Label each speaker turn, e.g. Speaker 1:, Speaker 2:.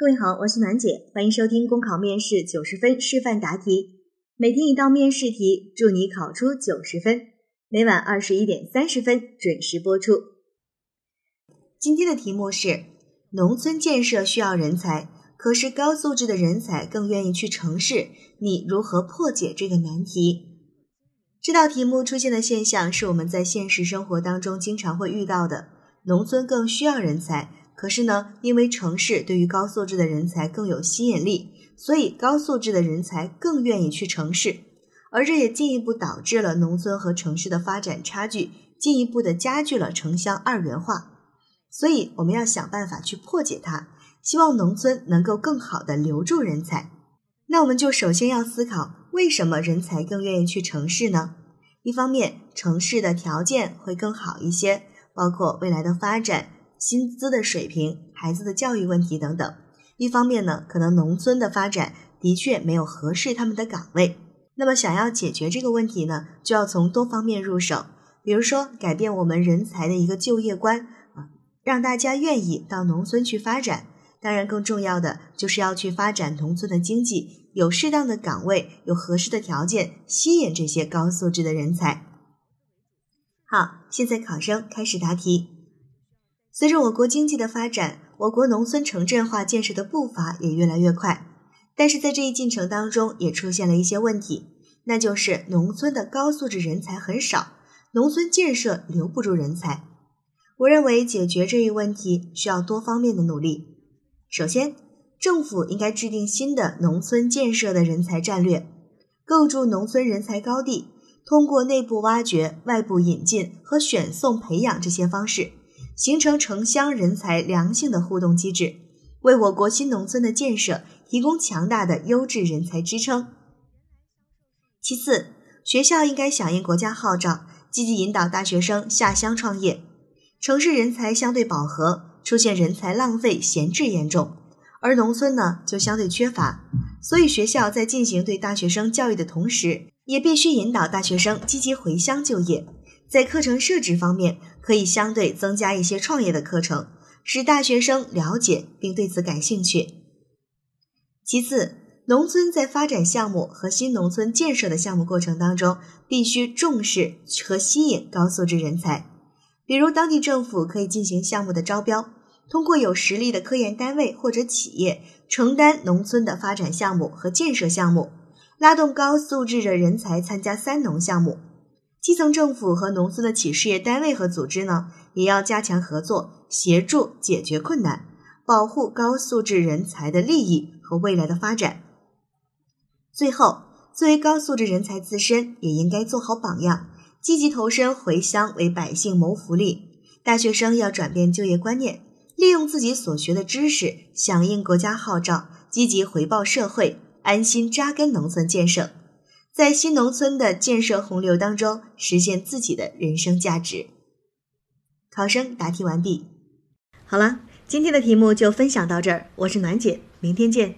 Speaker 1: 各位好，我是暖姐，欢迎收听公考面试九十分示范答题，每天一道面试题，祝你考出九十分。每晚二十一点三十分准时播出。今天的题目是：农村建设需要人才，可是高素质的人才更愿意去城市，你如何破解这个难题？这道题目出现的现象是我们在现实生活当中经常会遇到的，农村更需要人才。可是呢，因为城市对于高素质的人才更有吸引力，所以高素质的人才更愿意去城市，而这也进一步导致了农村和城市的发展差距，进一步的加剧了城乡二元化。所以我们要想办法去破解它，希望农村能够更好的留住人才。那我们就首先要思考，为什么人才更愿意去城市呢？一方面，城市的条件会更好一些，包括未来的发展。薪资的水平、孩子的教育问题等等。一方面呢，可能农村的发展的确没有合适他们的岗位。那么，想要解决这个问题呢，就要从多方面入手。比如说，改变我们人才的一个就业观啊，让大家愿意到农村去发展。当然，更重要的就是要去发展农村的经济，有适当的岗位，有合适的条件，吸引这些高素质的人才。好，现在考生开始答题。随着我国经济的发展，我国农村城镇化建设的步伐也越来越快。但是在这一进程当中，也出现了一些问题，那就是农村的高素质人才很少，农村建设留不住人才。我认为解决这一问题需要多方面的努力。首先，政府应该制定新的农村建设的人才战略，构筑农村人才高地，通过内部挖掘、外部引进和选送培养这些方式。形成城乡人才良性的互动机制，为我国新农村的建设提供强大的优质人才支撑。其次，学校应该响应国家号召，积极引导大学生下乡创业。城市人才相对饱和，出现人才浪费、闲置严重，而农村呢就相对缺乏，所以学校在进行对大学生教育的同时，也必须引导大学生积极回乡就业。在课程设置方面，可以相对增加一些创业的课程，使大学生了解并对此感兴趣。其次，农村在发展项目和新农村建设的项目过程当中，必须重视和吸引高素质人才。比如，当地政府可以进行项目的招标，通过有实力的科研单位或者企业承担农村的发展项目和建设项目，拉动高素质的人才参加三农项目。基层政府和农村的企事业单位和组织呢，也要加强合作，协助解决困难，保护高素质人才的利益和未来的发展。最后，作为高素质人才自身，也应该做好榜样，积极投身回乡，为百姓谋福利。大学生要转变就业观念，利用自己所学的知识，响应国家号召，积极回报社会，安心扎根农村建设。在新农村的建设洪流当中，实现自己的人生价值。考生答题完毕。好了，今天的题目就分享到这儿，我是暖姐，明天见。